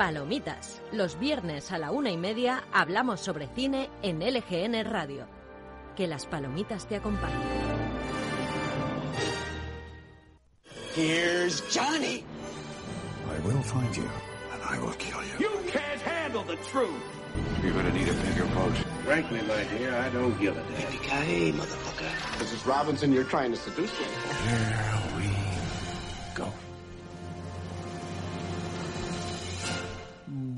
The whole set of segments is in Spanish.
Palomitas. Los viernes a la una y media hablamos sobre cine en LGN Radio. Que las palomitas te acompañen. Here's Johnny. I will find you, and I will kill you. You can't handle the truth. You're gonna need a bigger boat. Frankly, my dear, I don't give a damn. Yippee-ki-yay, motherfucker. Mrs. Robinson, you're trying to seduce me.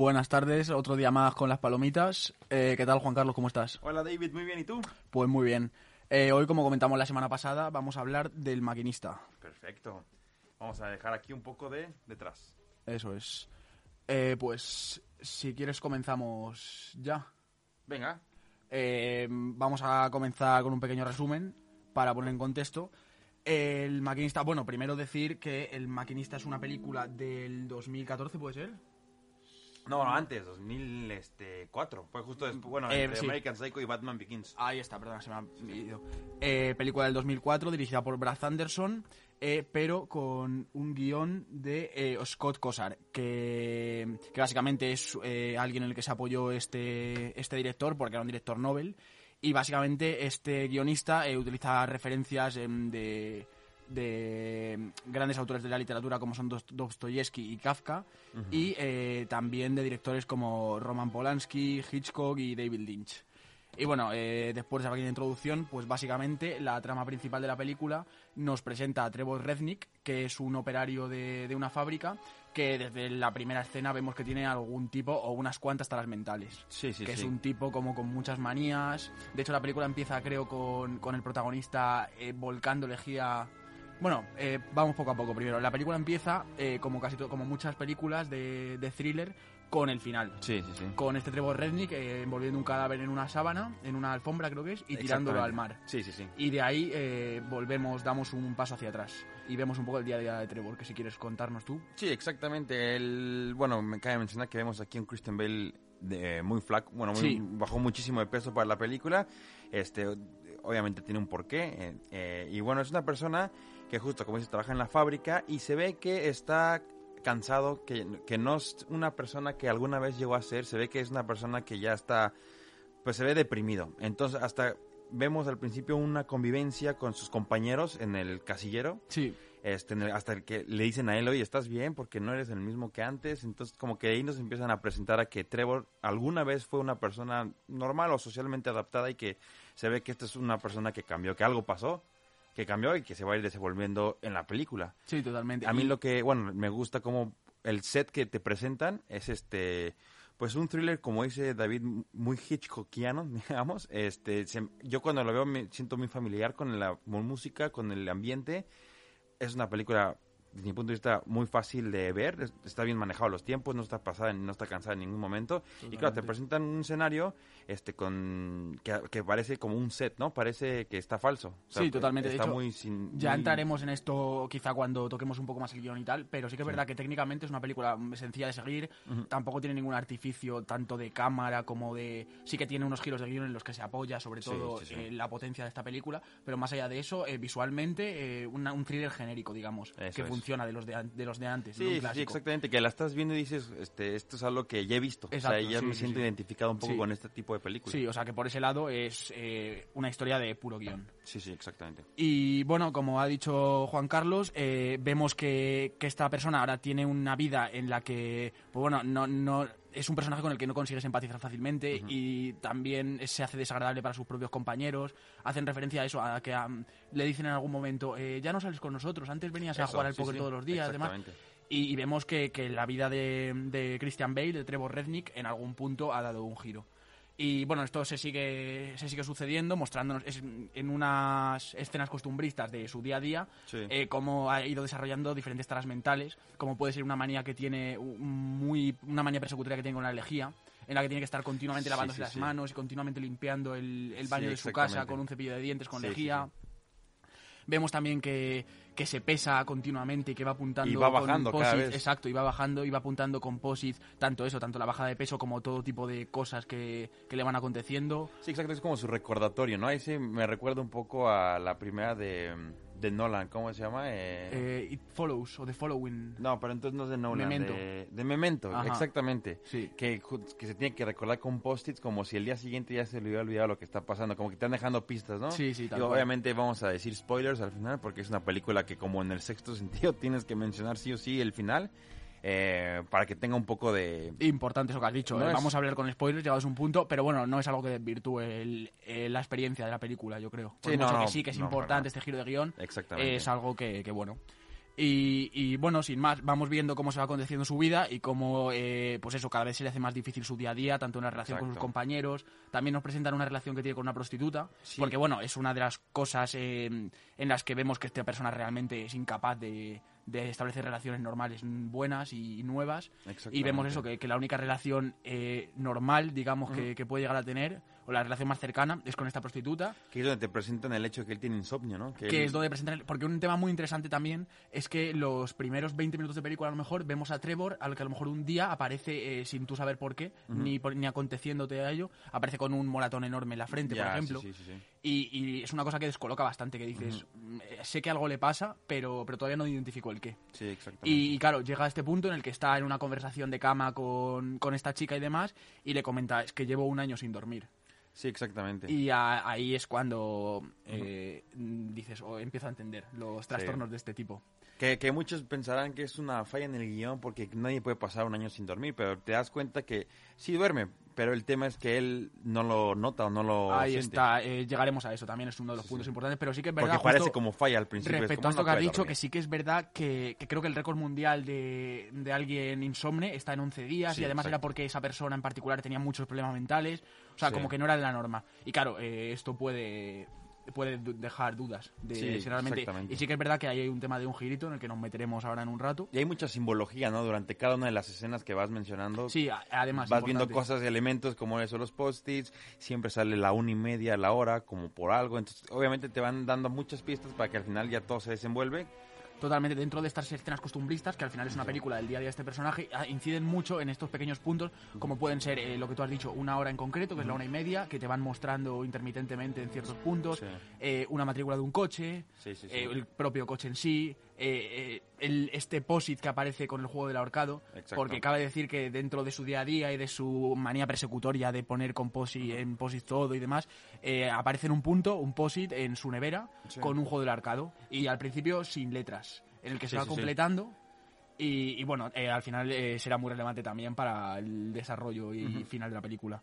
Buenas tardes, otro día más con las palomitas. Eh, ¿Qué tal, Juan Carlos? ¿Cómo estás? Hola David, muy bien, ¿y tú? Pues muy bien. Eh, hoy, como comentamos la semana pasada, vamos a hablar del maquinista. Perfecto. Vamos a dejar aquí un poco de detrás. Eso es. Eh, pues, si quieres, comenzamos ya. Venga. Eh, vamos a comenzar con un pequeño resumen para poner en contexto. El maquinista, bueno, primero decir que El maquinista es una película del 2014, ¿puede ser? No, no, antes, 2004. Fue justo después, bueno, Eh, entre sí. American Psycho y Batman Begins. Ahí está, perdón, se me ha ido. Eh, película del 2004, dirigida por Brad Anderson, eh, pero con un guion de Scott Cosar, que, que básicamente es alguien en el que se apoyó este, este director, porque era un director Nobel, y básicamente este guionista utiliza referencias em, de, de grandes autores de la literatura como son Dost- Dostoyevsky y Kafka, y eh, también de directores como Roman Polanski, Hitchcock y David Lynch. Y bueno, eh, después de esa pequeña introducción, pues básicamente la trama principal de la película nos presenta a Trevor Reznik, que es un operario de, de una fábrica, que desde la primera escena vemos que tiene algún tipo o unas cuantas taras mentales. Sí, sí, que sí. es un tipo como con muchas manías. De hecho, la película empieza, creo, con, con el protagonista eh, volcando lejía... Bueno, eh, vamos poco a poco primero. La película empieza, eh, como casi como muchas películas de, de thriller, con el final Sí, sí, sí. con este Trevor Rednick eh, envolviendo un cadáver en una sábana, en una alfombra creo que es, y tirándolo al mar. Sí, sí, sí. Y de ahí eh, volvemos, damos un paso hacia atrás y vemos un poco el día a día de Trevor, que si quieres contarnos tú. Sí, exactamente. El, bueno, me cabe mencionar que vemos aquí un Christian Bale de, muy flaco, bueno, muy- Sí. bajó muchísimo de peso para la película. Este, obviamente tiene un porqué. eh, eh, y bueno, es una persona que justo, como dices, trabaja en la fábrica y se ve que está cansado, que, que no es una persona que alguna vez llegó a ser, se ve que es una persona que ya está, pues se ve deprimido. Entonces, hasta vemos al principio una convivencia con sus compañeros en el casillero Sí, este, hasta el que le dicen a él, oye, ¿estás bien? Porque no eres el mismo que antes. Entonces, como que ahí nos empiezan a presentar a que Trevor alguna vez fue una persona normal o socialmente adaptada y que se ve que esta es una persona que cambió, que algo pasó, que cambió y que se va a ir desenvolviendo en la película. sí, totalmente. A mí lo que, bueno, me gusta como el set que te presentan es este, pues un thriller como dice David, muy Hitchcockiano, digamos. Este, se- yo cuando lo veo me siento muy familiar con la música, con el ambiente. Es una película, desde mi punto de vista, muy fácil de ver. es- Está bien manejado los tiempos, no está pasada, no está cansada en ningún momento. Y claro, te Totalmente. presentan un escenario, este, con que, que parece como un set, ¿no? Parece que está falso. O sea, Sí, totalmente. De Está hecho, muy sin, Ya muy- entraremos en esto quizá cuando toquemos un poco más el guion y tal, pero sí que es verdad que técnicamente es una película sencilla de seguir, tampoco tiene ningún artificio tanto de cámara como de... Sí que tiene unos giros de guion en los que se apoya sobre Sí, todo sí, sí. eh, la potencia de esta película, pero más allá de eso, eh, visualmente eh, una- un thriller genérico, digamos, Eso que es. Funciona de los de, an- de los de antes. de Sí, un sí, exactamente, que la estás viendo y dices, este, esto es algo que ya he visto. Exacto, o sea, ya sí, me sí, siento sí. identificado un poco con este tipo de películas. Sí, o sea que por ese lado es eh, una historia de puro guion. sí, sí, exactamente. Y bueno, como ha dicho Juan Carlos, eh, vemos que, que esta persona ahora tiene una vida en la que, pues bueno, no, no es un personaje con el que no consigues empatizar fácilmente y también se hace desagradable para sus propios compañeros. Hacen referencia a eso, a que le dicen en algún momento, eh, ya no sales con nosotros, antes venías a jugar al póker sí, todos los días, demás. Y, y vemos que, que la vida de, de Christian Bale, de Trevor Rednick, en algún punto ha dado un giro. Y bueno, esto se sigue, se sigue sucediendo, mostrándonos es- en unas escenas costumbristas de su día a día, Sí. eh, cómo ha ido desarrollando diferentes taras mentales, como puede ser una manía que tiene muy, una manía persecutoria que tiene con la lejía, en la que tiene que estar continuamente lavándose sí, las manos y continuamente limpiando el, el baño de su casa con un cepillo de dientes con lejía. Vemos también que, que se pesa continuamente y que va apuntando Y va con cada vez. Exacto, y va bajando y va apuntando con posits, tanto eso, tanto la bajada de peso como todo tipo de cosas que, que le van aconteciendo. Sí, exacto, es como su recordatorio, ¿no? Ahí sí me recuerda un poco a la primera de, de Nolan, ¿cómo se llama? Eh, Eh, It Follows o The Following. no, pero entonces no es de Nolan. Memento. De, de Memento, Ajá. exactamente. Sí. Que, que se tiene que recordar con post-its como si el día siguiente ya se le hubiera olvidado lo que está pasando. Como que te están dejando pistas, ¿no? Sí, sí, cual. obviamente vamos a decir spoilers al final porque es una película que como en el sexto sentido tienes que mencionar sí o sí el final eh, para que tenga un poco de... Importante eso que has dicho. No eh. es- Vamos a hablar con spoilers, llegados a un punto, pero bueno, no es algo que desvirtúe el- eh, la experiencia de la película, yo creo. Por Sí, mucho no, que sí, que es no, importante este giro de guion, Exactamente. es algo que, que bueno. Y, y, bueno, sin más, vamos viendo cómo se va aconteciendo su vida y cómo, eh, pues eso, cada vez se le hace más difícil su día a día, tanto en la relación con sus Exacto. compañeros. También nos presentan una relación que tiene con una prostituta, Sí. porque bueno, es una de las cosas eh, en las que vemos que esta persona realmente es incapaz de, de establecer relaciones normales buenas y nuevas. Y vemos eso, que, que la única relación eh, normal, digamos, que, que puede llegar a tener, o la relación más cercana, es con esta prostituta, Que es donde te presentan el hecho de que él tiene insomnio, ¿no? que él- es donde presentan... Porque un tema muy interesante también es que los primeros 20 minutos de película, a lo mejor, vemos a Trevor, al que a lo mejor un día aparece, eh, sin tú saber por qué, ni, por- ni aconteciéndote a ello, aparece con un moratón enorme en la frente, Ya, por ejemplo. sí, sí, sí. Y, y es una cosa que descoloca bastante, que dices, "Mm, sé que algo le pasa, pero, pero todavía no identifico el qué. Sí, exactamente. Y, y claro, llega a este punto en el que está en una conversación de cama con, con esta chica y demás, y le comenta, es que llevo un año sin dormir. Sí, exactamente. Y a- ahí es cuando eh, dices, o empiezo a entender los trastornos de este tipo. Que, que muchos pensarán que es una falla en el guion porque nadie puede pasar un año sin dormir, pero te das cuenta que sí duerme, pero el tema es que él no lo nota o no lo ahí siente. está, eh, llegaremos a eso, también es uno de los puntos importantes, pero sí que es verdad... Porque parece como falla al principio. es Respecto a esto no que has dicho, dormir. que sí que es verdad que, que creo que el récord mundial de, de alguien insomne está en 11 días Sí, y además era exacto. porque esa persona en particular tenía muchos problemas mentales, o sea, Sí. como que no era de la norma. Y claro, eh, esto puede puede dejar dudas de Sí, si realmente y sí que es verdad que hay un tema de un girito en el que nos meteremos ahora en un rato Y hay mucha simbología, ¿no? Durante cada una de las escenas que vas mencionando. sí además Vas viendo importante. cosas, elementos como eso, los post-its, siempre sale la una y media, la hora, como por algo. Entonces, obviamente te van dando muchas pistas para que al final ya todo se desenvuelve. Totalmente dentro de estas escenas costumbristas, que al final es una película del día a día de este personaje, ah, inciden mucho en estos pequeños puntos, como pueden ser eh, lo que tú has dicho, una hora en concreto, que es la una y media, que te van mostrando intermitentemente en ciertos puntos, Sí. eh, una matrícula de un coche, Sí, sí, sí. eh, el propio coche en sí, eh, el, este POSIT que aparece con el juego del ahorcado, Exacto. porque cabe decir que dentro de su día a día y de su manía persecutoria de poner con POSIT, en POSIT todo y demás, eh, aparece en un punto, un POSIT en su nevera, Sí. con un juego del arcado, y al principio sin letras, el que Sí, se va sí, sí. completando. Y, y bueno, eh, al final eh, será muy relevante también para el desarrollo y final de la película.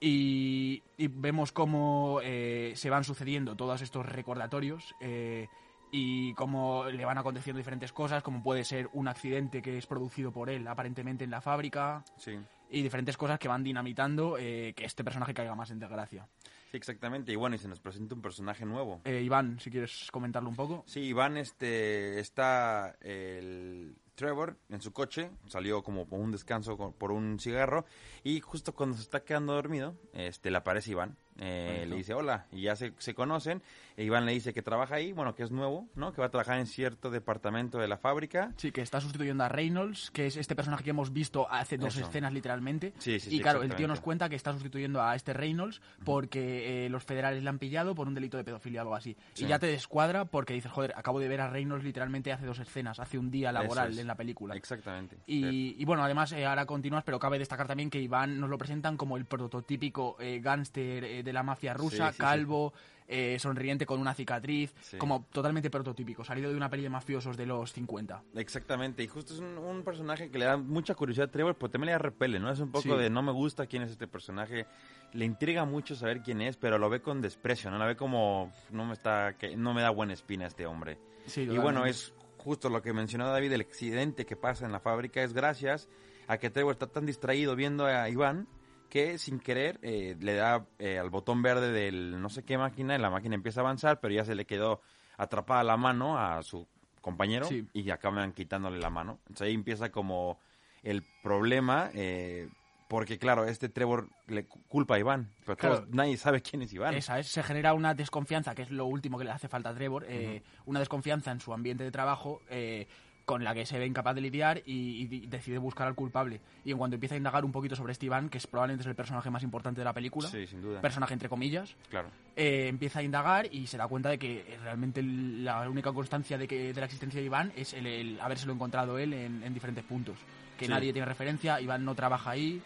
Y, y vemos cómo eh, se van sucediendo todos estos recordatorios eh, y cómo le van aconteciendo diferentes cosas, como puede ser un accidente que es producido por él aparentemente en la fábrica Sí. y diferentes cosas que van dinamitando que este personaje caiga más en desgracia. Sí, exactamente. Y bueno, y se nos presenta un personaje nuevo. Eh, Iván, si quieres comentarlo un poco. Sí, Iván, este, está el Trevor en su coche, salió como por un descanso por un cigarro y justo cuando se está quedando dormido, este, le aparece Iván, eh, le dice hola y ya se, se conocen, e Iván le dice que trabaja ahí, bueno, que es nuevo, ¿no? Que va a trabajar en cierto departamento de la fábrica. Sí, que está sustituyendo a Reynolds, que es este personaje que hemos visto hace dos Eso. escenas literalmente. Sí, sí, y sí, claro, el tío nos cuenta que está sustituyendo a este Reynolds porque eh, los federales le han pillado por un delito de pedofilia o algo así. Sí. Y ya te descuadra porque dices, joder, acabo de ver a Reynolds literalmente hace dos escenas, hace un día laboral es. en la película. Exactamente. Y, y bueno, además, eh, ahora continúas, pero cabe destacar también que Iván nos lo presentan como el prototípico gángster eh, de la mafia rusa, Sí, calvo, eh, sonriente con una cicatriz, como totalmente prototípico, salido de una peli de mafiosos de los 50. Exactamente, y justo es un, un personaje que le da mucha curiosidad a Trevor, pero también le repele, ¿no? Es un poco de no me gusta quién es este personaje, le intriga mucho saber quién es, pero lo ve con desprecio, ¿no? La ve como no me está, que no me da buena espina este hombre. Sí, Y bueno, es justo lo que mencionó David, el accidente que pasa en la fábrica es gracias a que Trevor está tan distraído viendo a Iván que sin querer eh, le da eh, al botón verde del no sé qué máquina y la máquina empieza a avanzar, pero ya se le quedó atrapada la mano a su compañero Sí. y acaban quitándole la mano. Entonces ahí empieza como el problema, eh, porque claro, este Trevor le cu- culpa a Iván, pero todos- Claro. nadie sabe quién es Iván. Esa es, se genera una desconfianza, que es lo último que le hace falta a Trevor, eh, una desconfianza en su ambiente de trabajo, eh, con la que se ve incapaz de lidiar y, y decide buscar al culpable. Y en cuanto empieza a indagar un poquito sobre este Iván, que es probablemente es el personaje más importante de la película, Sí, sin duda. personaje entre comillas, Claro. eh, empieza a indagar y se da cuenta de que realmente la única constancia de, que, de la existencia de Iván es el, el habérselo encontrado él en, en diferentes puntos. Que Sí. nadie tiene referencia, Iván no trabaja ahí.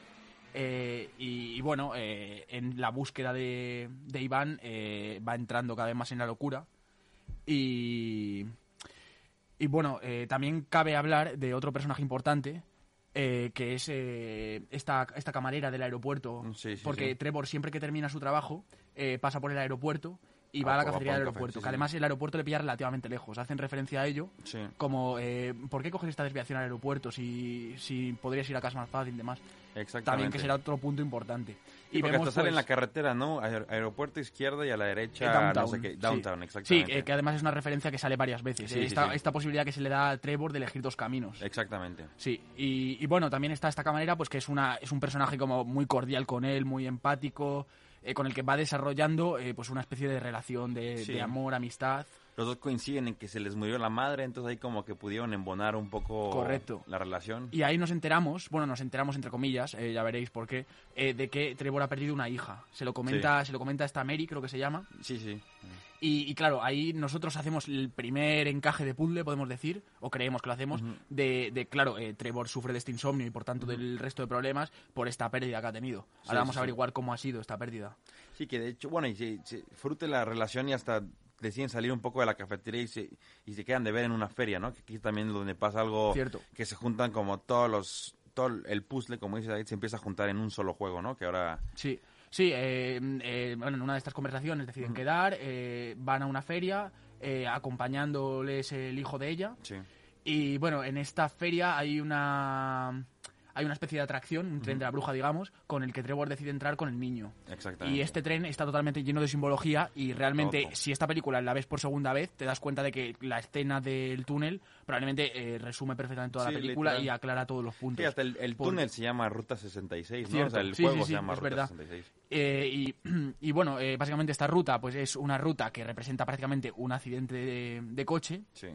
eh, y, y bueno, eh, en la búsqueda de, de Iván eh, va entrando cada vez más en la locura. Y, y bueno, eh, también cabe hablar de otro personaje importante, eh, que es eh, esta, esta camarera del aeropuerto. Sí, sí, porque sí. Trevor siempre que termina su trabajo eh, pasa por el aeropuerto y va a la cafetería del café, aeropuerto. sí, que además el aeropuerto le pilla relativamente lejos. Hacen referencia a ello Sí. como, eh, ¿por qué coges esta desviación al aeropuerto si, si podrías ir a casa más fácil y demás? Exactamente. También que será otro punto importante. Sí, y porque vemos hasta sale en pues, la carretera, ¿no? Aer- aeropuerto izquierda y a la derecha, downtown, no sé qué. sí. Downtown, Sí, eh, que además es una referencia que sale varias veces. Eh, esta, esta posibilidad que se le da a Trevor de elegir dos caminos. Exactamente. Sí, y, y bueno, también está esta camarera, pues que es una es un personaje como muy cordial con él, muy empático, eh, con el que va desarrollando eh, pues una especie de relación de, Sí. de amor, amistad. Los dos coinciden en que se les murió la madre, entonces ahí como que pudieron embonar un poco Correcto. la relación. Y ahí nos enteramos, bueno, nos enteramos entre comillas, eh, ya veréis por qué, eh, de que Trevor ha perdido una hija. Se lo comenta, se lo comenta esta Mary, creo que se llama. Sí, sí. Y, y claro, ahí nosotros hacemos el primer encaje de puzzle, podemos decir, o creemos que lo hacemos, de, de, claro, eh, Trevor sufre de este insomnio y por tanto del resto de problemas por esta pérdida que ha tenido. Sí, Ahora vamos sí, a averiguar cómo ha sido esta pérdida. Sí, que de hecho, bueno, y se, se frute la relación y hasta deciden salir un poco de la cafetería y se, y se quedan de ver en una feria, ¿no? Que aquí también donde pasa algo Cierto. que se juntan como todos los, todo el puzzle, como dice David, se empieza a juntar en un solo juego, ¿no? Que ahora, Sí, sí, eh, eh, bueno, en una de estas conversaciones deciden quedar, eh, van a una feria, eh, acompañándoles el hijo de ella. sí. Y bueno, en esta feria hay una hay una especie de atracción, un tren de la bruja, digamos, con el que Trevor decide entrar con el niño. Exactamente. Y este tren está totalmente lleno de simbología y realmente Todo. si esta película la ves por segunda vez te das cuenta de que la escena del túnel probablemente eh, resume perfectamente toda Sí, la película literal. y aclara todos los puntos. Sí, hasta el, el Por- túnel se llama Ruta 66, ¿no? Cierto. O sea, el Sí, juego se llama Ruta verdad. 66. Eh, y, y bueno, eh, básicamente esta ruta pues es una ruta que representa prácticamente un accidente de, de coche Sí.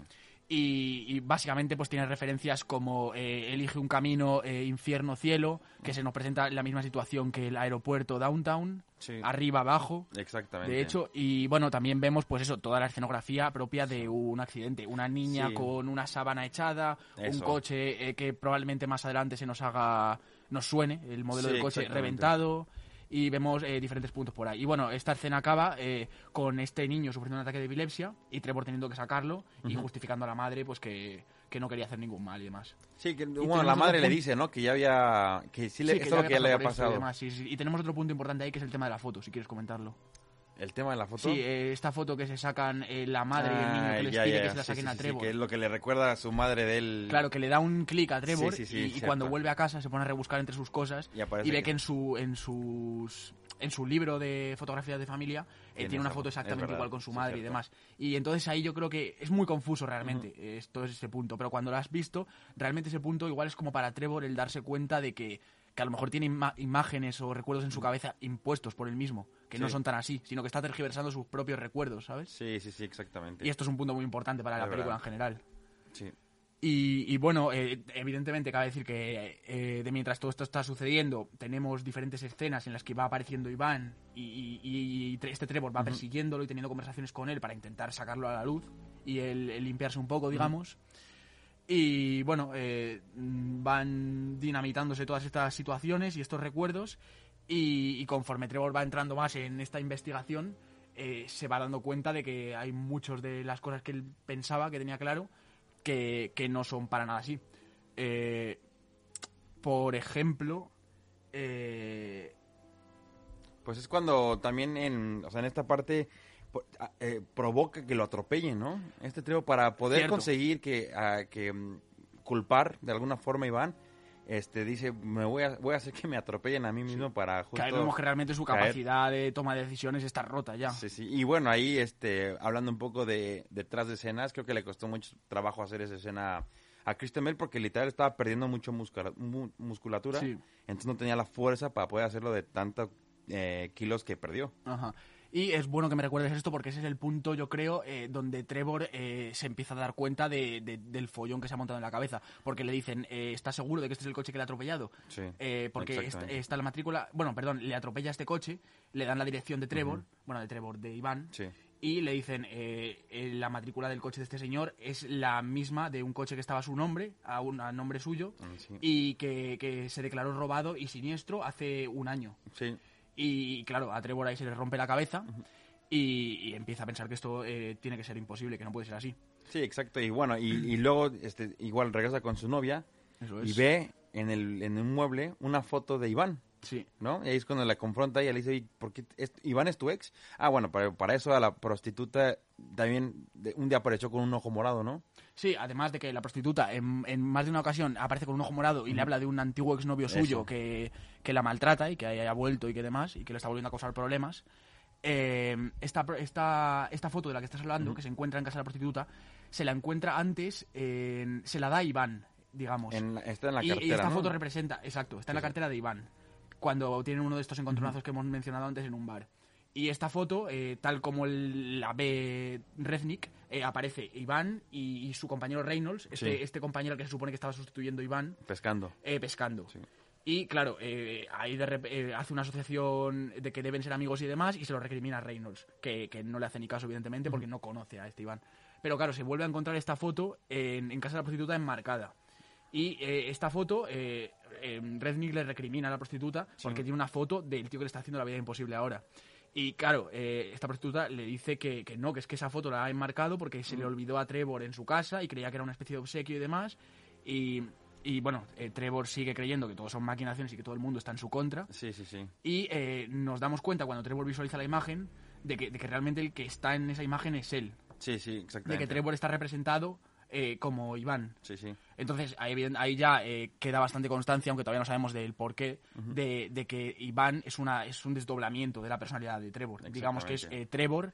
Y, y básicamente pues tiene referencias como eh, elige un camino eh, infierno cielo que se nos presenta en la misma situación que el aeropuerto downtown Sí. arriba abajo Exactamente. de hecho y bueno también vemos pues eso toda la escenografía propia de un accidente una niña Sí. con una sábana echada un coche eh, que probablemente más adelante se nos haga nos suene el modelo Sí, del coche reventado y vemos eh, diferentes puntos por ahí. Y bueno, esta escena acaba eh, con este niño sufriendo un ataque de epilepsia y Trevor teniendo que sacarlo y justificando a la madre pues que, que no quería hacer ningún mal y demás. Sí, que bueno, la madre le dice, ¿no? Que ya había... Que sí, le, Sí, esto es lo que ya le había y pasado. demás, sí, sí. Y tenemos otro punto importante ahí que es el tema de la foto, si quieres comentarlo. El tema de la foto. Sí, eh, esta foto que se sacan eh, la madre y el niño Ah, que les ya, pide ya, que se la sí, saquen sí, a sí, Trevor. que es lo que le recuerda a su madre de él. Claro, que le da un clic a Trevor Sí, sí, sí, y- y, cuando vuelve a casa se pone a rebuscar entre sus cosas Y aparece ve que- que en su en sus en su libro de fotografías de familia eh, Tiene una foto exactamente igual con su sí, madre y cierto. demás. Y entonces ahí yo creo que es muy confuso realmente eh, esto es ese punto, pero cuando lo has visto, realmente ese punto igual es como para Trevor el darse cuenta de que que a lo mejor tiene ima- imágenes o recuerdos en su cabeza impuestos por él mismo, que no son tan así, sino que está tergiversando sus propios recuerdos, ¿sabes? Sí, sí, sí, exactamente. Y esto es un punto muy importante para Es la película en general. Sí. Y, y bueno, eh, evidentemente cabe decir que eh, de mientras todo esto está sucediendo, tenemos diferentes escenas en las que va apareciendo Iván y, y- y tre- este Trevor va persiguiéndolo y teniendo conversaciones con él para intentar sacarlo a la luz y el, el limpiarse un poco, digamos. Y bueno, eh, van dinamitándose todas estas situaciones y estos recuerdos y, y conforme Trevor va entrando más en esta investigación, eh, se va dando cuenta de que hay muchas de las cosas que él pensaba, que tenía claro, que, que no son para nada así. Eh, por ejemplo, eh, Pues es cuando también en, o sea, en esta parte eh, provoca que lo atropellen, ¿no? Este trío para poder Cierto. conseguir que, a- que mm, culpar de alguna forma a Iván, este dice, me voy a, voy a hacer que me atropellen a mí mismo para justo... que ahí vemos que realmente su caer. capacidad de toma de decisiones está rota ya. Sí, sí. Y bueno, ahí, este, hablando un poco de detrás de escenas, creo que le costó mucho trabajo hacer esa escena a Kristen Bell porque literal estaba perdiendo mucho muscula- mu- musculatura. Sí. Entonces no tenía la fuerza para poder hacerlo de tantos eh, kilos que perdió. Ajá. Y es bueno que me recuerdes esto porque ese es el punto, yo creo, eh, donde Trevor eh, se empieza a dar cuenta de- de- del follón que se ha montado en la cabeza. Porque le dicen, eh, ¿estás seguro de que este es el coche que le ha atropellado? Sí, Eh, porque está la matrícula, bueno, perdón, le atropella este coche, le dan la dirección de Trevor, bueno, de Trevor, de Iván, Sí. y le dicen, eh, eh, la matrícula del coche de este señor es la misma de un coche que estaba a su nombre, a, un, a nombre suyo, Mm, sí. y que, que se declaró robado y siniestro hace un año. Sí. Y claro, a Trevor ahí se le rompe la cabeza y, y empieza a pensar que esto eh, tiene que ser imposible, que no puede ser así. Sí, exacto. Y bueno, y, y luego este, igual regresa con su novia Eso y ve en, el, en un mueble una foto de Iván, Sí. ¿no? Y ahí es cuando la confronta y ella le dice, "Oye, ¿por qué es- Iván es tu ex? Ah, bueno, para, para eso a la prostituta también de- un día apareció con un ojo morado, ¿no? Sí, además de que la prostituta en, en más de una ocasión aparece con un ojo morado y le habla de un antiguo exnovio suyo que, que la maltrata y que haya vuelto y que demás y que le está volviendo a causar problemas. Eh, esta, esta, esta foto de la que estás hablando, que se encuentra en casa de la prostituta, se la encuentra antes, se la da a Iván, digamos. En la- está en la y, y cartera, esta ¿no? foto representa, exacto, está en la sí. cartera de Iván, cuando tienen uno de estos encontronazos que hemos mencionado antes en un bar. Y esta foto, eh, tal como el- la ve Reznik, eh, aparece Iván y, y su compañero Reynolds, este, Sí. este compañero que se supone que estaba sustituyendo a Iván, Pescando. eh, pescando. Sí. Y claro, ahí de hace una asociación de que deben ser amigos y demás y se lo recrimina a Reynolds, que, que no le hace ni caso, evidentemente, porque no conoce a este Iván. Pero claro, se vuelve a encontrar esta foto en, en casa de la prostituta enmarcada. Y eh, esta foto, eh, eh, Rednick le recrimina a la prostituta porque tiene una foto del tío que le está haciendo la vida imposible ahora. Y claro, eh, esta prostituta le dice que, que no, que es que esa foto la ha enmarcado porque se le olvidó a Trevor en su casa y creía que era una especie de obsequio y demás. Y, y, bueno, eh, Trevor sigue creyendo que todo son maquinaciones y que todo el mundo está en su contra. Sí, sí, sí. Y eh, nos damos cuenta cuando Trevor visualiza la imagen de que, de que realmente el que está en esa imagen es él. Sí, sí, De exactamente. que Trevor está representado eh, como Iván. Sí, sí. Entonces ahí, ahí ya eh, queda bastante constancia, aunque todavía no sabemos del porqué, de, de que Iván es, una, es un desdoblamiento de la personalidad de Trevor. Digamos que es eh, Trevor,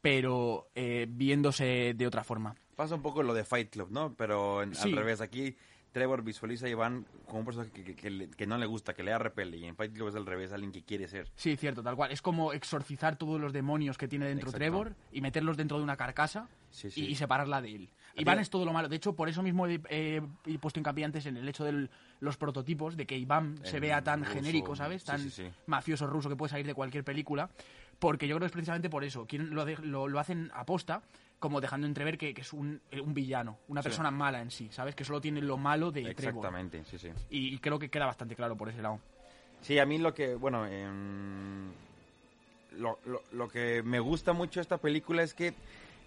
pero eh, viéndose de otra forma. Pasa un poco lo de Fight Club, ¿no? Pero en- Sí. al revés, aquí Trevor visualiza a Iván como un personaje que, que- que no le gusta, que le da repele. Y en Fight Club es al revés, alguien que quiere ser. Sí, cierto, tal cual. Es como exorcizar todos los demonios que tiene dentro Exacto. Trevor y meterlos dentro de una carcasa Sí, y- sí. Y, separarla de él. Iván es todo lo malo. De hecho, por eso mismo he, he- he puesto hincapié antes en el hecho de los prototipos, de que Iván se vea tan ruso, genérico, ¿sabes? Tan sí, sí. mafioso ruso que puede salir de cualquier película. Porque yo creo que es precisamente por eso. Lo, de- lo, lo hacen aposta, como dejando entrever que, que es un, eh, un villano, una persona mala en sí, ¿sabes? Que solo tiene lo malo de Trevor. Exactamente, sí, sí. Y, y creo que queda bastante claro por ese lado. Sí, a mí lo que, bueno, em, lo, lo- lo que me gusta mucho de esta película es que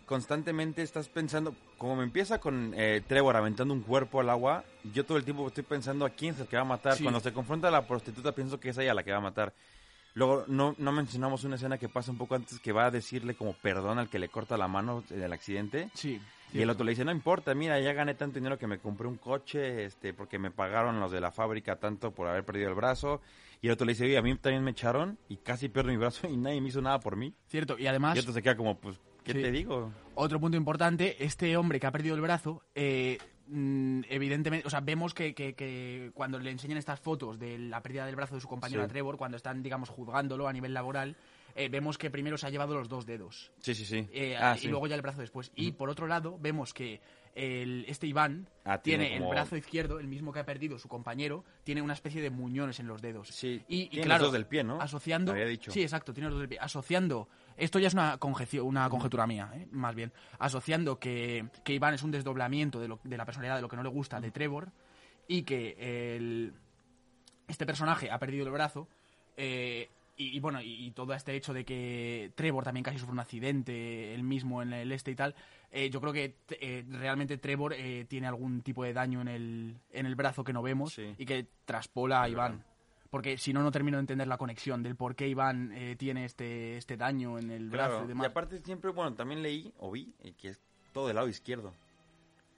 constantemente estás pensando, como me empieza con eh, Trevor aventando un cuerpo al agua, yo todo el tiempo estoy pensando a quién es el que va a matar. Sí. Cuando se confronta a la prostituta pienso que es ella la que va a matar. Luego no, no mencionamos una escena que pasa un poco antes que va a decirle como perdón al que le corta la mano en el accidente. Sí. Y el otro le dice, no importa, mira, ya gané tanto dinero que me compré un coche, este, porque me pagaron los de la fábrica tanto por haber perdido el brazo. Y el otro le dice, oye, a mí también me echaron y casi pierdo mi brazo y nadie me hizo nada por mí. Cierto. Y además... Y otro se queda como, pues, ¿qué Sí. te digo? Otro punto importante, este hombre que ha perdido el brazo, eh, mm, evidentemente, o sea, vemos que, que- que cuando le enseñan estas fotos de la pérdida del brazo de su compañero Sí. Trevor, cuando están, digamos, juzgándolo a nivel laboral, eh, vemos que primero se ha llevado los dos dedos Sí, sí, sí. eh, Ah, y sí. luego ya el brazo después. Y por otro lado, vemos que el, este Iván Ah, tiene, tiene el brazo izquierdo, el mismo que ha perdido su compañero, tiene una especie de muñones en los dedos. Sí, y, y tiene los claro, dos del pie, ¿no? Asociando, Había dicho. Sí, exacto, tiene los dos del pie. Asociando, esto ya es una, una conjetura mía, ¿eh? más bien, asociando que, que Iván es un desdoblamiento de, lo- de la personalidad de lo que no le gusta de Trevor y que el, este personaje ha perdido el brazo. eh, y, y bueno, y, y todo este hecho de que Trevor también casi sufre un accidente, él mismo en el este y tal, eh, yo creo que eh, realmente Trevor eh, tiene algún tipo de daño en el, en el brazo que no vemos Sí. y que traspola a Es Iván. verdad. Porque si no, no termino de entender la conexión del por qué Iván eh, tiene este, este daño en el brazo Claro, y y demás. aparte siempre, bueno, también leí o vi eh, que es todo del lado izquierdo.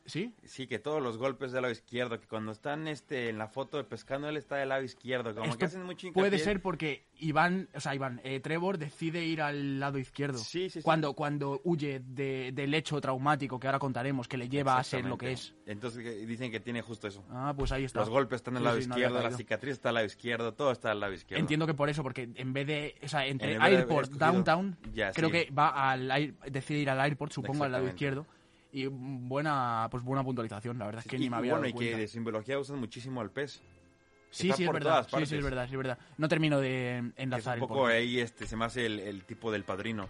¿Sí? Sí, que todos los golpes del lado izquierdo, que cuando están este en la foto de pescando él está del lado izquierdo, como Esto que hacen mucho puede hincapié. ser porque Iván, o sea, Iván, eh, Trevor decide ir al lado izquierdo. Sí, sí, sí. Cuando, cuando huye de- del hecho traumático que ahora contaremos, que le lleva a ser lo que es. Entonces dicen que tiene justo eso. Ah, pues ahí está. Los golpes están del lado no izquierdo, la cicatriz está al lado izquierdo, todo está al lado izquierdo. Entiendo que por eso, porque en vez de, o sea, entre En Airport, Downtown, Ya, creo que va al, decide ir al Airport, supongo, al lado izquierdo. Y buena, pues buena puntualización, la verdad es que y, ni me había bueno, dado y que cuenta. de simbología usan muchísimo al pez. Sí, sí, es verdad. Sí, sí, es verdad, sí, es verdad. No termino de Que es enlazar un el poco porqué. ahí este, se me hace el, el tipo del padrino.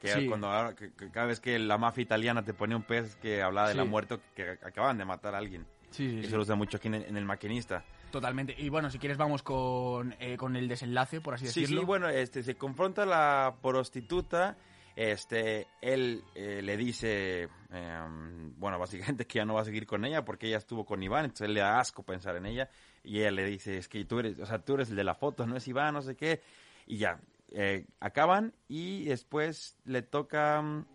Que Sí. cuando que- que cada vez que la mafia italiana te ponía un pez que hablaba de la Sí. muerte o que, que acaban de matar a alguien. Sí, sí, Eso sí. lo usa mucho aquí en el, en el maquinista. Totalmente. Y bueno, si quieres vamos con, eh, con el desenlace, por así Sí, decirlo. sí, bueno, este, se confronta la prostituta. Este, él eh, le dice, em, bueno, básicamente que ya no va a seguir con ella porque ella estuvo con Iván, entonces él le da asco pensar en ella. Y ella le dice, es que tú eres, o sea, tú eres el de la foto, no es Iván, no sé qué. Y ya, eh, acaban y después le toca... mm,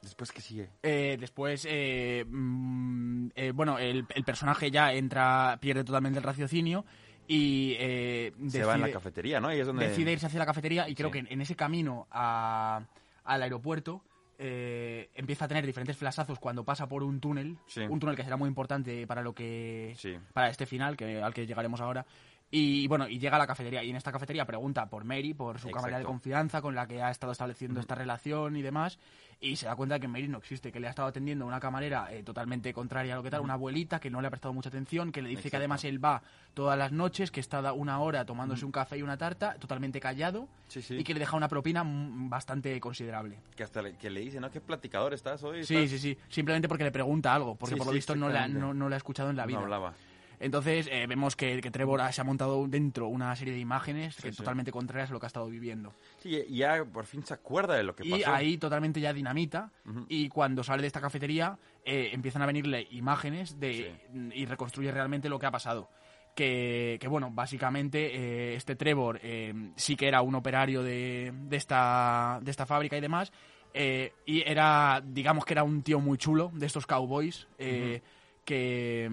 Después que sigue. Eh, después, eh, mm, eh, bueno, el, el personaje ya entra, pierde totalmente el raciocinio y eh, Se va en la decide- cafetería, ¿no? Y es donde... decide irse hacia la cafetería y creo Sí. que en, ese camino a- al aeropuerto eh, empieza a tener diferentes flasazos cuando pasa por un túnel, Sí. un túnel que será muy importante para lo que Sí. para este final que al que llegaremos ahora. Y bueno, y llega a la cafetería y en esta cafetería pregunta por Mary, por su camarera de Exacto. confianza con la que ha estado estableciendo esta relación y demás, y se da cuenta que Mary no existe, que le ha estado atendiendo una camarera eh, totalmente contraria a lo que tal, una abuelita que no le ha prestado mucha atención, que le dice que además él va todas las noches, que está una hora tomándose un café y una tarta, totalmente callado, Sí, sí. y que le deja una propina bastante considerable. Que hasta le, que le dice, ¿no? ¿Qué platicador estás hoy? Sí, Estás- sí, sí, simplemente porque le pregunta algo, porque Sí, por lo visto no le, ha, no, no le ha escuchado en la vida. No hablaba. Entonces eh, vemos que, que Trevor se ha montado dentro una serie de imágenes que sí. totalmente contrarias a lo que ha estado viviendo. Sí, y ya por fin se acuerda de lo que Y pasó. ahí totalmente ya dinamita y cuando sale de esta cafetería eh, empiezan a venirle imágenes de, y reconstruye realmente lo que ha pasado. Que, que, bueno, básicamente eh, este Trevor eh, sí que era un operario de, de, esta, de esta fábrica y demás. eh, y era, digamos que era un tío muy chulo de estos cowboys que,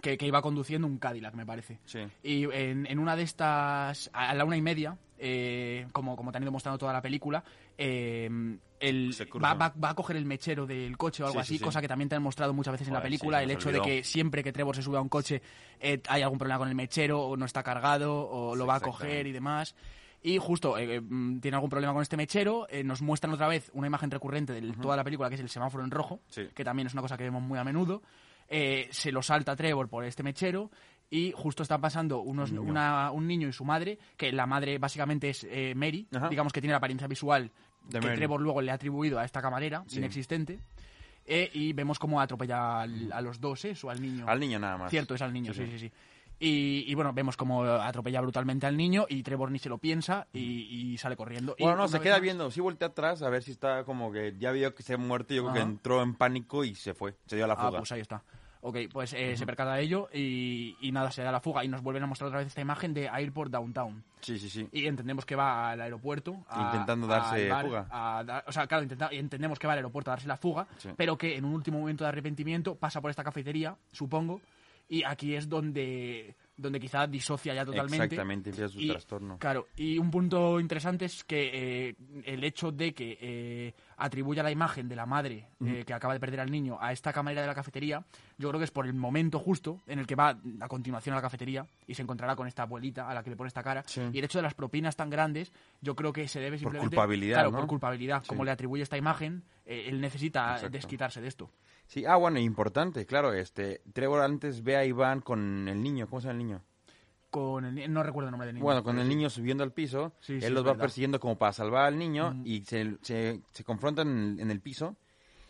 que, que iba conduciendo un Cadillac, me parece. Sí. Y en, en una de estas, a la una y media, eh, como, como te han ido mostrando toda la película, eh, cruza. va, va- va a coger el mechero del coche o algo Sí, así, sí, sí. cosa que también te han mostrado muchas veces en la película, el hecho de que siempre que Trevor se sube a un coche eh, hay algún problema con el mechero o no está cargado o lo va a coger y demás. Y justo eh, mm, tiene algún problema con este mechero, eh, nos muestran otra vez una imagen recurrente de toda la película que es el semáforo en rojo, Sí. que también es una cosa que vemos muy a menudo. Eh, se lo salta Trevor por este mechero y justo están pasando unos, Un niño. una- un niño y su madre, que la madre básicamente es eh, Mary, Ajá. digamos que tiene la apariencia visual De que Mary. Trevor luego le ha atribuido a esta camarera Sí. inexistente. Eh, y vemos cómo atropella al- a los dos, ¿eh? o al niño. Al niño nada más. Cierto, es al niño, Sí, sí, sí. Y, y bueno, vemos cómo atropella brutalmente al niño y Trevor ni se lo piensa y, y sale corriendo. Y Bueno, no, se queda más- viendo, sí voltea atrás a ver si está como que ya vio que se ha muerto, yo creo que entró en pánico y se fue, se dio a la Ah, fuga. pues ahí está. Ok, pues eh, se percata de ello y, y nada, se da la fuga y nos vuelven a mostrar otra vez esta imagen de Airport Downtown. Sí, sí, sí. Y entendemos que va al aeropuerto. a- Intentando a darse dar- fuga. a dar- o sea, claro, intenta- entendemos que va al aeropuerto a darse la fuga, Sí. pero que en un último momento de arrepentimiento pasa por esta cafetería, supongo, y aquí es donde, donde quizá disocia ya totalmente. Exactamente, empieza su Y, trastorno. Claro, y un punto interesante es que eh, el hecho de que eh, atribuya la imagen de la madre eh, que acaba de perder al niño a esta camarera de la cafetería, yo creo que es por el momento justo en el que va a continuación a la cafetería y se encontrará con esta abuelita a la que le pone esta cara. Sí. Y el hecho de las propinas tan grandes, yo creo que se debe simplemente... culpabilidad, Claro, ¿no? por culpabilidad. Sí. Como le atribuye esta imagen, eh, él necesita Exacto. desquitarse de esto. Sí, ah, bueno, importante, claro, este, Trevor antes ve a Iván con el niño, ¿cómo se llama el niño? Con el no recuerdo el nombre del niño. Bueno, con el niño subiendo al piso, Sí, él sí, los va verdad. persiguiendo como para salvar al niño Mm. y se, se, se confrontan en, en el piso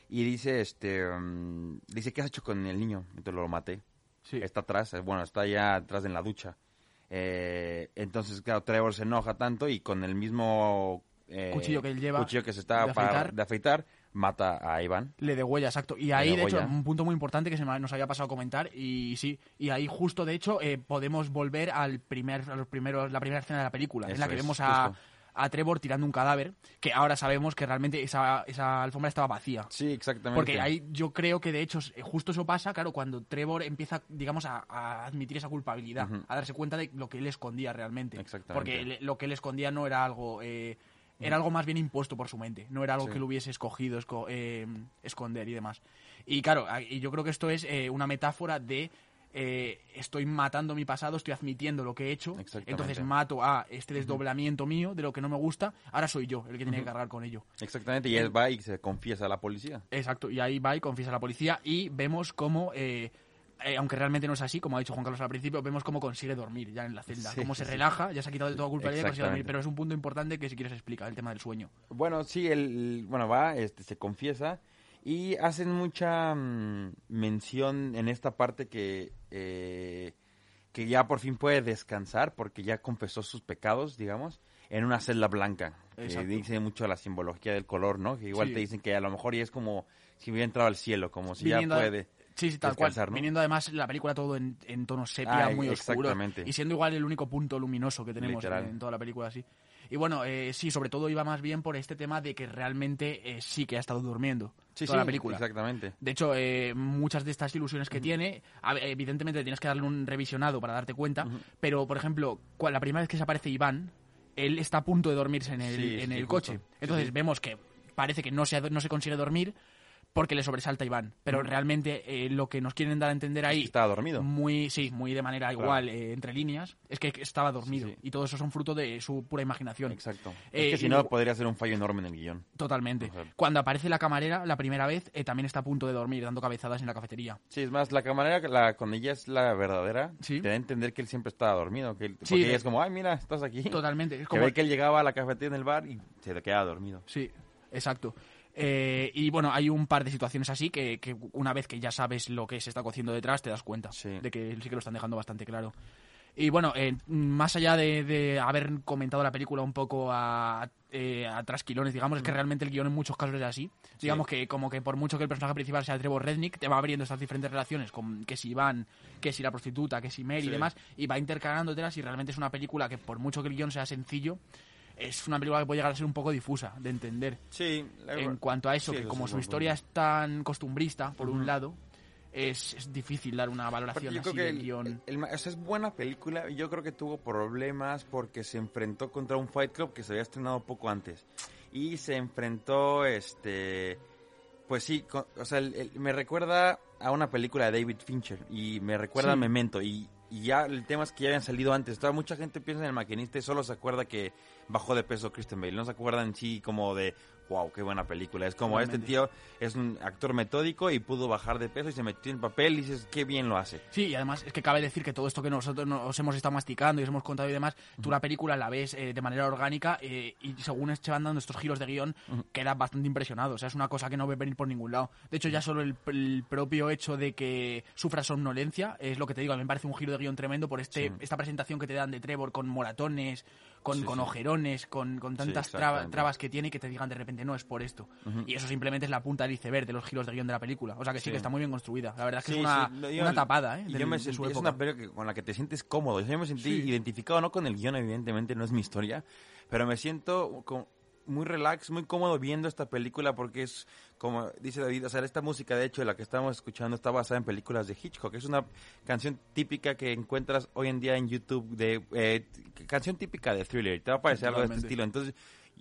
y dice, este, mm, dice, ¿qué has hecho con el niño? Entonces lo maté. Sí. Está atrás, eh, bueno, está ya atrás en la ducha. Eh, entonces, claro, Trevor se enoja tanto y con el mismo eh, Cuchillo que él lleva cuchillo que se está de para- de afeitar, mata a Iván. Le degüella, exacto. Y ahí, de hecho, un punto muy importante que se nos había pasado a comentar, y sí, y ahí justo, de hecho, eh, podemos volver al primer, a los primeros, la primera escena de la película, en Eso la que es, vemos a, Trevor tirando un cadáver, que ahora sabemos que realmente esa, esa alfombra estaba vacía. Sí, exactamente. Porque ahí yo creo que de hecho justo eso pasa, claro, cuando Trevor empieza, digamos, a, a admitir esa culpabilidad, a darse cuenta de lo que él escondía realmente. Exactamente. Porque lo que él escondía no era algo... eh, era algo más bien impuesto por su mente, no era algo Sí. que él hubiese escogido esco- eh, esconder y demás. Y claro, y yo creo que esto es eh, una metáfora de eh, estoy matando mi pasado, estoy admitiendo lo que he hecho, entonces mato a este desdoblamiento mío de lo que no me gusta, ahora soy yo el que tiene que cargar con ello. Exactamente, y él va y se confiesa a la policía. Exacto, y ahí va y confiesa a la policía y vemos cómo, eh, eh, aunque realmente no es así, como ha dicho Juan Carlos al principio, vemos cómo consigue dormir ya en la celda, Sí, cómo se sí. relaja, ya se ha quitado de toda culpa y consigue dormir, pero es un punto importante que si quieres explicar, el tema del sueño. Bueno, sí, él, bueno, va, este, se confiesa y hacen mucha mm, mención en esta parte que, eh, que ya por fin puede descansar porque ya confesó sus pecados, digamos, en una celda blanca. Que dice mucho la simbología del color, ¿no? Que igual Sí. te dicen que a lo mejor ya es como si hubiera entrado al cielo, como si Viniendo ya de- puede. Sí, sí, tal cual. Viniendo además la película todo en, en tono sepia, Ah, muy oscuro. Y siendo igual el único punto luminoso que tenemos en, toda la película, así. Y bueno, eh, sí, sobre todo iba más bien por este tema de que realmente eh, sí que ha estado durmiendo Sí, toda sí, la película. exactamente. De hecho, eh, muchas de estas ilusiones que tiene, evidentemente tienes que darle un revisionado para darte cuenta, pero por ejemplo, la primera vez que se aparece Iván, él está a punto de dormirse en el, Sí, en el coche. Entonces vemos que parece que no se, no se consigue dormir porque le sobresalta Iván. Pero realmente eh, lo que nos quieren dar a entender ahí... que estaba dormido. Muy, sí, muy de manera igual, eh, entre líneas, es que estaba dormido. Sí, sí. Y todo eso son fruto de su pura imaginación. Exacto. Eh, es que si no, luego- podría ser un fallo enorme en el guion. Totalmente. Cuando aparece la camarera la primera vez, eh, también está a punto de dormir, dando cabezadas en la cafetería. Sí, es más, la camarera, la, con ella es la verdadera, Sí. te da a entender que él siempre estaba dormido. Que él- porque ella es como, ay, mira, estás aquí. Totalmente. Es Que como ve que él llegaba a la cafetería en el bar y se quedaba dormido. Sí, exacto. Eh, y bueno, hay un par de situaciones así que, que una vez que ya sabes lo que se está cociendo detrás, te das cuenta Sí. de que sí que lo están dejando bastante claro. Y bueno, eh, más allá de, de haber comentado la película un poco a, eh, a trasquilones, digamos, es que realmente el guion en muchos casos es así. Digamos que como que por mucho que el personaje principal sea Trevor Rednick, te va abriendo estas diferentes relaciones con que si Iván, que si la prostituta, que si Mary y demás, y va intercalándotelas y realmente es una película que por mucho que el guion sea sencillo, es una película que puede llegar a ser un poco difusa de entender Sí, en cuanto a eso, sí, que como es su historia es tan costumbrista, por un lado, es, es difícil dar una valoración yo así creo que del el- guion. el- el es buena película. Yo creo que tuvo problemas porque se enfrentó contra un Fight Club que se había estrenado poco antes. Y se enfrentó, este... Pues sí, con- o sea, me recuerda a una película de David Fincher y me recuerda Sí. a Memento. Y, y ya el tema es que ya habían salido antes. Toda, mucha gente piensa en el maquinista y solo se acuerda que bajó de peso Kristen Bale. No se acuerdan sí como de, wow, qué buena película. Es como este tío es un actor metódico y pudo bajar de peso y se metió en papel y dices, qué bien lo hace. Sí, y además es que cabe decir que todo esto que nosotros nos hemos estado masticando y os hemos contado y demás, tú la película la ves eh, de manera orgánica eh, y según se van dando estos giros de guion, quedas bastante impresionado. O sea, es una cosa que no ves venir por ningún lado. De hecho, ya solo el, el propio hecho de que sufra somnolencia es lo que te digo. A mí me parece un giro de guion tremendo por este esta presentación que te dan de Trevor con moratones, con, Sí, con sí. ojerones, con, con tantas trabas que tiene y que te digan de repente no es por esto. Y eso simplemente es la punta del iceberg de los giros de guion de la película. O sea que sí, Sí. que está muy bien construida. La verdad es que Sí, es una, sí, una tapada, ¿eh? del- yo me sentí, es una película con la que te sientes cómodo. Yo me sentí identificado, no con el guion, evidentemente, no es mi historia, pero me siento co- muy relax, muy cómodo viendo esta película porque es, como dice David, o sea, esta música, de hecho, la que estamos escuchando está basada en películas de Hitchcock. Es una canción típica que encuentras hoy en día en YouTube, de eh, canción típica de thriller. Te va a parecer algo de este estilo. Entonces,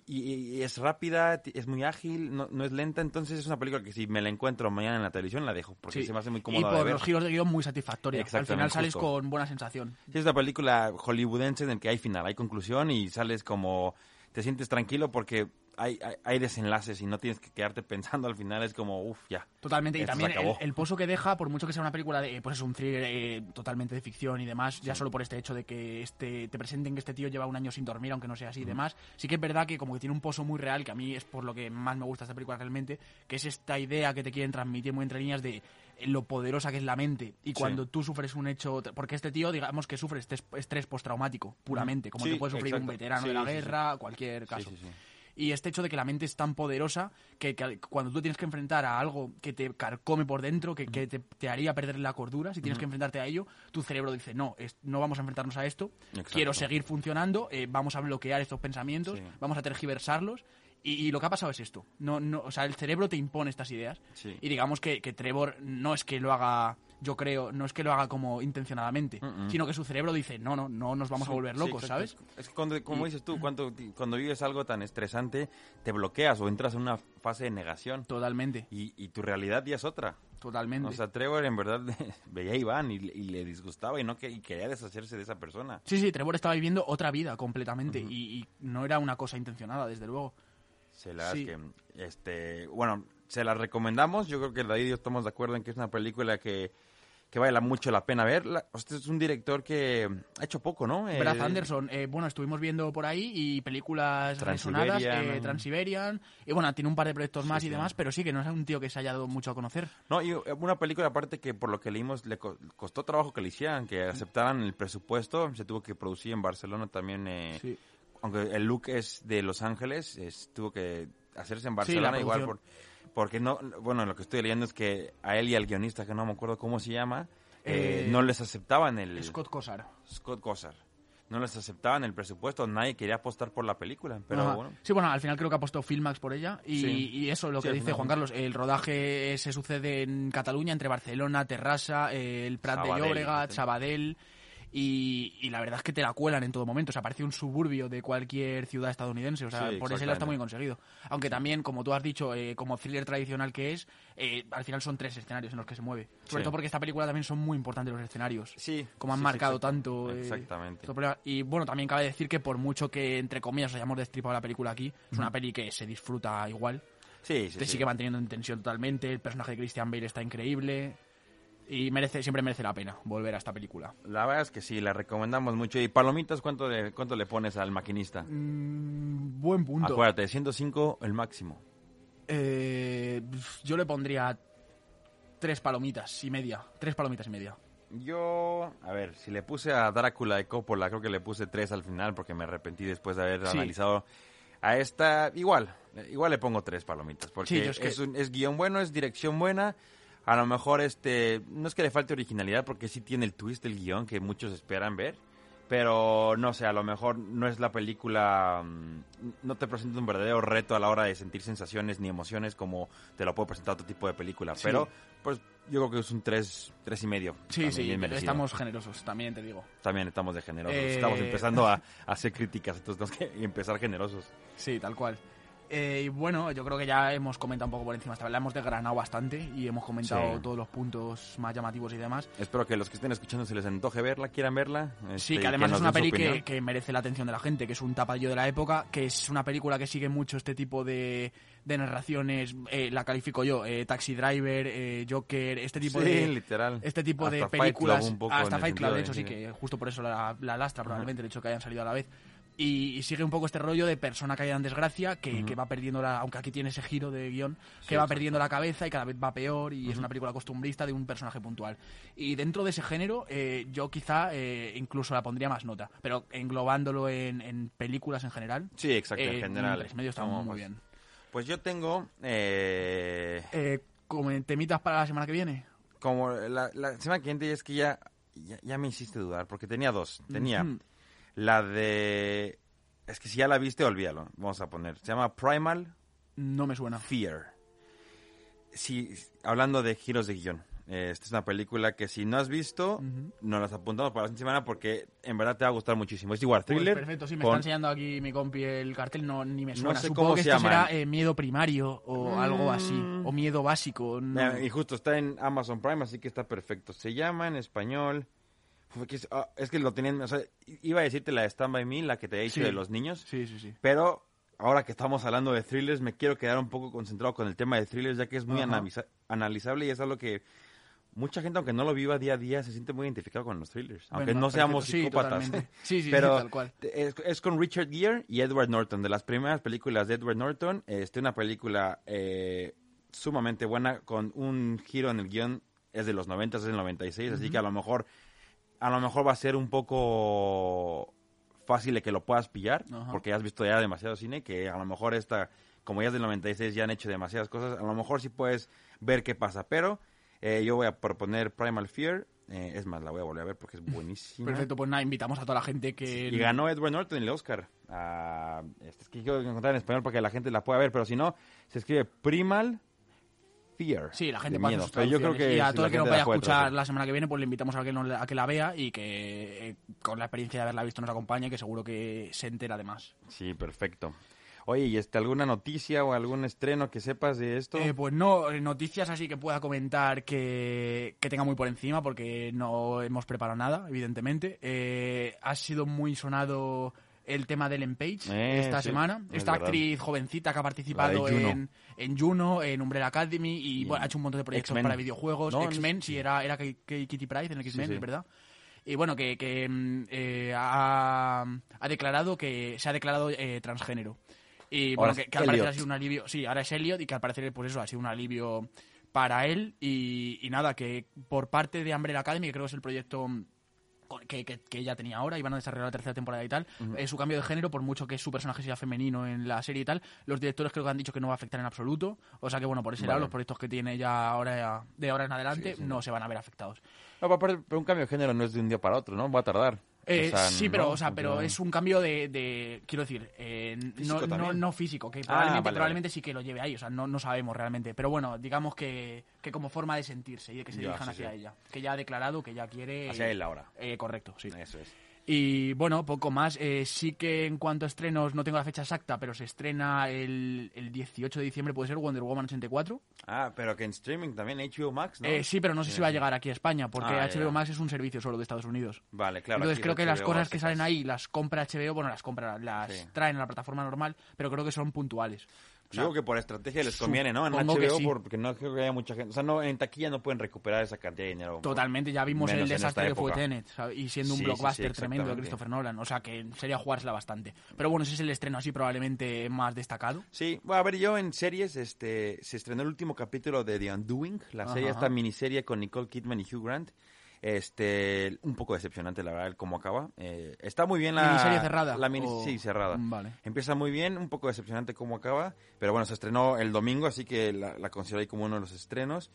y, y es rápida, es muy ágil, no, no es lenta, entonces es una película que si me la encuentro mañana en la televisión la dejo, porque Sí. se me hace muy y cómoda de por ver. los giros de guion muy satisfactoria. Al final sales justo. con buena sensación. Sí, es una película hollywoodense en el que hay final, hay conclusión y sales como... Te sientes tranquilo porque hay, hay, hay desenlaces y no tienes que quedarte pensando al final, es como, uff, ya. Totalmente. Y también el pozo que deja, por mucho que sea una película de, pues es un thriller eh, totalmente de ficción y demás, ya solo por este hecho de que este te presenten que este tío lleva un año sin dormir, aunque no sea así y demás, sí que es verdad que como que tiene un pozo muy real, que a mí es por lo que más me gusta esta película realmente, que es esta idea que te quieren transmitir muy entre líneas de lo poderosa que es la mente y cuando tú sufres un hecho porque este tío digamos que sufre estrés, estrés postraumático puramente como Sí, te puede sufrir un veterano Sí, de la guerra cualquier caso. Y este hecho de que la mente es tan poderosa que, que cuando tú tienes que enfrentar a algo que te carcome por dentro, que, que te, te haría perder la cordura, si tienes que enfrentarte a ello, tu cerebro dice, no, es- no vamos a enfrentarnos a esto, Exacto. quiero seguir funcionando, eh, vamos a bloquear estos pensamientos, vamos a tergiversarlos. Y, y lo que ha pasado es esto. No, no, o sea, el cerebro te impone estas ideas. Sí. Y digamos que, que Trevor no es que lo haga, yo creo, no es que lo haga como intencionadamente, sino que su cerebro dice, no, no, no nos vamos a volver locos. ¿sabes? Es que cuando, como dices tú, cuando, cuando vives algo tan estresante, te bloqueas o entras en una fase de negación. Totalmente, Y, y tu realidad ya es otra. totalmente. O sea, Trevor en verdad veía a Iván y, y le disgustaba y no que, y quería deshacerse de esa persona. sí, sí, Trevor estaba viviendo otra vida completamente y, y no era una cosa intencionada, desde luego. Se las Sí. que, este, bueno, se la recomendamos. Yo creo que David y yo estamos de acuerdo en que es una película que, que vale la- mucho la pena verla. Usted es un director que ha hecho poco, ¿no? Brad Eh, Anderson, eh, bueno, estuvimos viendo por ahí y películas resonadas, eh, Transiberian, y bueno, tiene un par de proyectos Sí, más y sí. demás, pero sí que no es un tío que se haya dado mucho a conocer. No, y una película aparte que por lo que leímos le co- costó trabajo que le hicieran, que aceptaran el presupuesto. Se tuvo que producir en Barcelona también. eh, Sí. Aunque el look es de Los Ángeles, es- tuvo que hacerse en Barcelona igual por, porque no, bueno, lo que estoy leyendo es que a él y al guionista, que no me acuerdo cómo se llama, eh, Eh, no les aceptaban el Scott Cosar. Scott Gossard. No les aceptaban el presupuesto, nadie quería apostar por la película, pero Ajá. bueno. Sí, bueno, al final creo que ha apostado Filmax por ella y, Sí. y eso, lo Sí, que dice Juan. Carlos, el rodaje se sucede en Cataluña, entre Barcelona, Terrassa, eh, el Prat de Sabadell, dicen. Sabadell, y, y la verdad es que te la cuelan en todo momento, o sea, parece un suburbio de cualquier ciudad estadounidense, o sea, Sí, por ese lado está muy conseguido. Aunque también, como tú has dicho, eh, como thriller tradicional que es, eh, al final son tres escenarios en los que se mueve. Sobre Sí. todo porque esta película también son muy importantes los escenarios Sí. como han sí, marcado tanto. eh, Exactamente. Y bueno, también cabe decir que por mucho que, entre comillas, hayamos destripado la película aquí, es una peli que se disfruta igual. Sí, sí, te sí. sigue manteniendo en tensión totalmente. El personaje de Christian Bale está increíble. Y merece, siempre merece la pena volver a esta película. La verdad es que sí, la recomendamos mucho. ¿Y palomitas cuánto le, cuánto le pones al maquinista? Mm, buen punto. Acuérdate, 105 el máximo. Eh, yo le pondría tres palomitas y media. Tres palomitas y media. Yo, a ver, si le puse a Drácula de Coppola, creo que le puse 3 al final porque me arrepentí después de haber Sí. analizado a esta. Igual, igual le pongo 3 palomitas porque Sí, es es, que- un- es guion bueno, es dirección buena. A lo mejor este no es que le falte originalidad porque sí tiene el twist del guion que muchos esperan ver. Pero no sé, a lo mejor no es la película, mm, no te presenta un verdadero reto a la hora de sentir sensaciones ni emociones como te lo puede presentar otro tipo de película. Sí. Pero pues yo creo que es un 3, tres y medio. Sí, sí, estamos generosos, también te digo. También estamos de generosos. Eh, Estamos empezando a, a hacer críticas, entonces tenemos que empezar generosos. Sí, tal cual. Eh, y bueno, yo creo que ya hemos comentado un poco por encima. Esta vez la hemos desgranado bastante y hemos comentado Sí. todos los puntos más llamativos y demás. Espero que los que estén escuchando se les antoje verla, quieran verla. Sí, este, que y además es una peli que, que merece la atención de la gente, que es un tapadillo de la época, que es una película que sigue mucho este tipo de, de narraciones, eh, la califico yo, eh, Taxi Driver, eh, Joker, este tipo Sí, de... literal. Este tipo de Hasta Fight Club películas, un poco hasta Fight Club, de hecho sí sí. que justo por eso la, la lastra probablemente el hecho que hayan salido a la vez. Y, y sigue un poco este rollo de persona caída en desgracia, que, que va perdiendo la, aunque aquí tiene ese giro de guion, que Sí, va perdiendo la cabeza y cada vez va peor y es una película costumbrista de un personaje puntual. Y dentro de ese género, eh, yo quizá eh, incluso la pondría más nota, pero englobándolo en, en películas en general, Sí, exacto, eh, en general. un tres medio está muy pues. bien. Pues yo tengo, eh, Eh, como temitas para la semana que viene. como la, la semana que viene es que ya, ya, ya me hiciste dudar, porque tenía dos. Tenía. La de... Es que si ya la viste, olvídalo. Vamos a poner. Se llama Primal No me suena. Fear. Sí, hablando de giros de guion. eh, esta es una película que si no has visto, nos las apuntamos para la siguiente semana porque en verdad te va a gustar muchísimo. Es igual, Pues thriller. perfecto, sí, me con- está enseñando aquí mi compi el cartel, no, ni me No suena. sé Supongo cómo que se esto llama. será eh, miedo primario o algo así, Mm. o miedo básico. no. Mira, Y justo está en Amazon Prime, así que está perfecto. Se llama en español. Es, ah, es que lo tenían. O sea, iba a decirte la de Stand By Me, la que te he dicho Sí. de los niños. Sí, sí, sí. Pero ahora que estamos hablando de thrillers, me quiero quedar un poco concentrado con el tema de thrillers, ya que es muy analiza- analizable y es algo que mucha gente, aunque no lo viva día a día, se siente muy identificado con los thrillers. Aunque no seamos. Sí, psicópatas. Sí, sí, Pero sí, tal cual. es, es con Richard Gere y Edward Norton, de las primeras películas de Edward Norton. Este, una película eh, sumamente buena, con un giro en el guion, es de los 90, es del 96, así que a lo mejor a lo mejor va a ser un poco fácil de que lo puedas pillar, Ajá. porque ya has visto ya demasiado cine, que a lo mejor esta, como ya es del 96, ya han hecho demasiadas cosas, a lo mejor sí puedes ver qué pasa, pero eh, yo voy a proponer Primal Fear, eh, es más, la voy a volver a ver porque es buenísima. Perfecto, pues nada, invitamos a toda la gente que... Y ganó Edward Norton el Oscar. Ah, este, es que quiero encontrar en español para que la gente la pueda ver, pero si no, se escribe Primal Fear. Sí, la gente de miedo. Pero yo creo que Y a si todo el que nos vaya a escuchar la semana que viene, pues le invitamos a que, no- a que la vea y que eh, con la experiencia de haberla visto nos acompañe, que seguro que se entera además. Sí, perfecto. Oye, ¿y este, alguna noticia o algún estreno que sepas de esto? Eh, pues no, eh, noticias así que pueda comentar que, que tenga muy por encima, porque no hemos preparado nada, evidentemente. Eh, ha sido muy sonado el tema de Ellen Page Eh, esta sí, semana. es Esta verdad. actriz jovencita que ha participado Juno. en, en Juno, en Umbrella Academy y Y bueno, en ha hecho un montón de proyectos para videojuegos. No, X-Men, no- sí, era, era Kitty Pryde en el X-Men, sí. verdad. Y bueno, que, que, mm, eh, ha, ha declarado que se ha declarado eh, transgénero. Y bueno, que, que al parecer ha sido un alivio. Sí, ahora es Elliot y que al parecer, pues eso, ha sido un alivio para él. Y, y nada, que por parte de Umbrella Academy, que creo que es el proyecto mm, que, que, que ella tenía ahora, y van a desarrollar la tercera temporada y tal, eh, su cambio de género, por mucho que su personaje sea femenino en la serie y tal, los directores creo que han dicho que no va a afectar en absoluto. O sea que, bueno, por ese lado, los proyectos que tiene ya ahora de ahora en adelante no se van a ver afectados. No, pero un cambio de género no es de un día para otro, ¿no? Va a tardar. Eh, O sea, sí, pero, ¿no? o sea, pero es un cambio de, de- quiero decir, eh, no, no, no físico, que Ah, probablemente, vale, probablemente sí que lo lleve ahí, o sea, no, no sabemos realmente. Pero bueno, digamos que, que como forma de sentirse y de que se Ya, dirijan sí, hacia sí. ella, que ya ha declarado que ya quiere... Hacia él ahora. Eh, correcto, sí. Eso es. Y bueno, poco más. Eh, sí que en cuanto a estrenos, no tengo la fecha exacta, pero se estrena el, el 18 de diciembre, puede ser Wonder Woman 84. Ah, pero que en streaming también, HBO Max, ¿no? Eh, sí, pero no sé si va a llegar aquí a España, porque Ah, HBO ya. Max es un servicio solo de Estados Unidos. Vale, claro. Entonces creo que las cosas que salen ahí las compra HBO, bueno, las compra, las Sí. traen a la plataforma normal, pero creo que son puntuales. O sea, Digo que por estrategia les conviene, ¿no? En HBO, sí. porque no creo que haya mucha gente. O sea, no, en taquilla no pueden recuperar esa cantidad de dinero. Totalmente, ya vimos el desastre que fue. Tenet, ¿sabes? y siendo un Sí, sí, sí, blockbuster tremendo de. Christopher Nolan, o sea que sería jugársela bastante. Pero bueno, ese es el estreno así probablemente más destacado. Sí, bueno, a ver, yo en series, este, se estrenó el último capítulo de The Undoing, la serie, Ajá. esta miniserie con Nicole Kidman y Hugh Grant. Este, un poco decepcionante, la verdad, el cómo acaba. Eh, está muy bien la... ¿Miniserie cerrada? La mini, o- Sí, cerrada. Vale. Empieza muy bien, un poco decepcionante cómo acaba, pero bueno, se estrenó el domingo, así que la, la considero ahí como uno de los estrenos.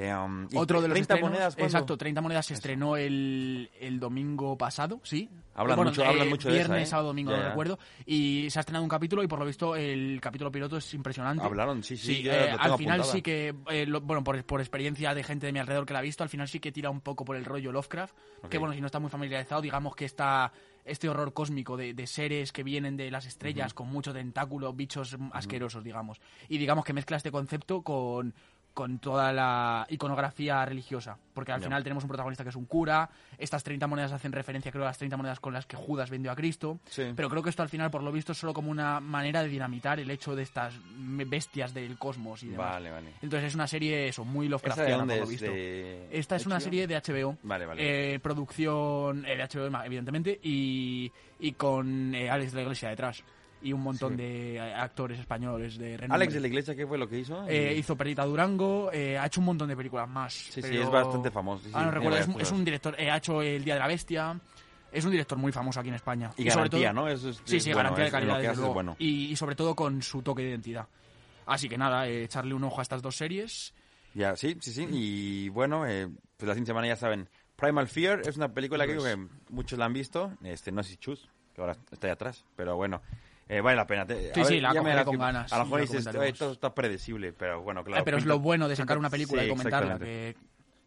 Eh, um, Otro de los 30 estrenos, monedas, ¿cuándo? exacto, 30 monedas se estrenó el, el domingo pasado, sí. Hablan Bueno, mucho- eh, hablan mucho de esa, Viernes, ¿eh? sábado, domingo, no recuerdo. Y se ha estrenado un capítulo y por lo visto el capítulo piloto es impresionante. Hablaron, sí, sí, eh, al final apuntada. sí que, eh, lo- bueno, por, por experiencia de gente de mi alrededor que la ha visto, al final sí que tira un poco por el rollo Lovecraft. Que bueno, si no está muy familiarizado, digamos que está este horror cósmico de, de seres que vienen de las estrellas con mucho tentáculo, bichos asquerosos, digamos. Y digamos que mezcla este concepto con con toda la iconografía religiosa, porque al final tenemos un protagonista que es un cura, estas 30 monedas hacen referencia creo a las 30 monedas con las que Judas vendió a Cristo, Sí. pero creo que esto al final por lo visto es solo como una manera de dinamitar el hecho de estas bestias del cosmos y demás. Vale, vale. Entonces es una serie eso, muy ¿Esa de Lovecraftiana por lo visto. ¿De Esta es una serie de HBO. Vale, vale. Eh, producción eh, de HBO, evidentemente, y, y con eh, Alex de la Iglesia detrás. Y un montón Sí. de eh, actores españoles de renombre. Alex de la Iglesia, ¿qué fue lo que hizo? Eh, hizo Perita Durango, eh, ha hecho un montón de películas más. Sí, sí, pero- es bastante famoso, sí, ah, no sí, recuerdo, es, es un director, eh, ha hecho El Día de la Bestia. Es un director muy famoso aquí en España. Y sobre garantía, todo- ¿no? Eso es- sí, es sí, bueno, garantía de es- calidad. desde es luego. bueno. Y, y sobre todo con su toque de identidad. Así que nada, eh, echarle un ojo a estas dos series. Ya, sí, sí, sí. Y bueno, eh, pues la siguiente semana ya saben. Primal Fear es una película que, creo que muchos la han visto. Este, no sé si Chus, que ahora está ahí atrás. Pero bueno, eh, vale la pena. Te- Sí, a sí, ver, la cogeré con que- ganas, A lo mejor dices, comentaremos. "Oye, todo está predecible, pero bueno, claro. Eh, pero es lo bueno de sacar una película sí, y comentarla, que,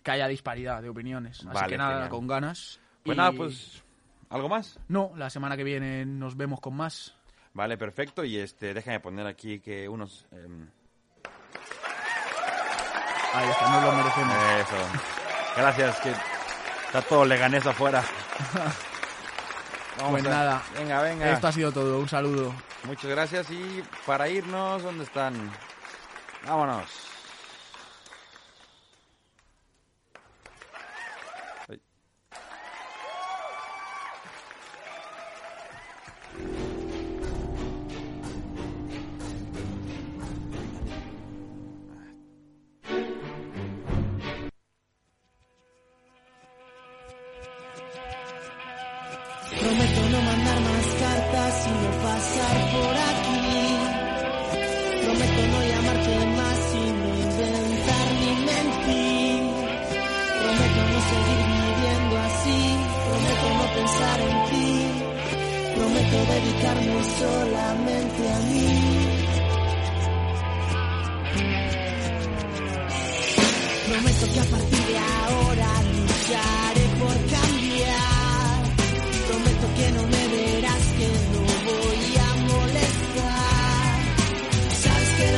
que haya disparidad de opiniones. Así Vale, que nada, genial. con ganas. Pues Y- nada, pues, ¿algo más? No, la semana que viene nos vemos con más. Vale, perfecto. Y este, déjame poner aquí que unos... em, Ahí está, nos lo merecemos. Eso. Gracias, que está todo leganés afuera. Vamos Pues a- nada, Venga, venga. Esto ha sido todo, un saludo. Muchas gracias y para irnos, ¿dónde están? Vámonos.